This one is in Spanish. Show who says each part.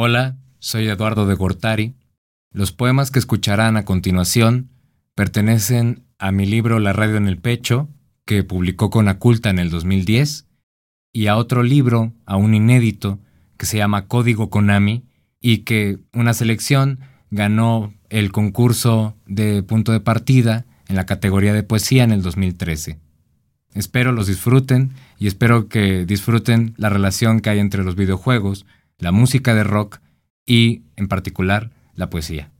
Speaker 1: Hola, soy Eduardo de Gortari. Los poemas que escucharán a continuación pertenecen a mi libro La radio en el pecho, que publicó con Aculta en el 2010, y a otro libro, aún inédito, que se llama Código Konami, y que una selección ganó el concurso de punto de partida en la categoría de poesía en el 2013. Espero los disfruten y espero que disfruten la relación que hay entre los videojuegos, la música de rock y, en particular, la poesía.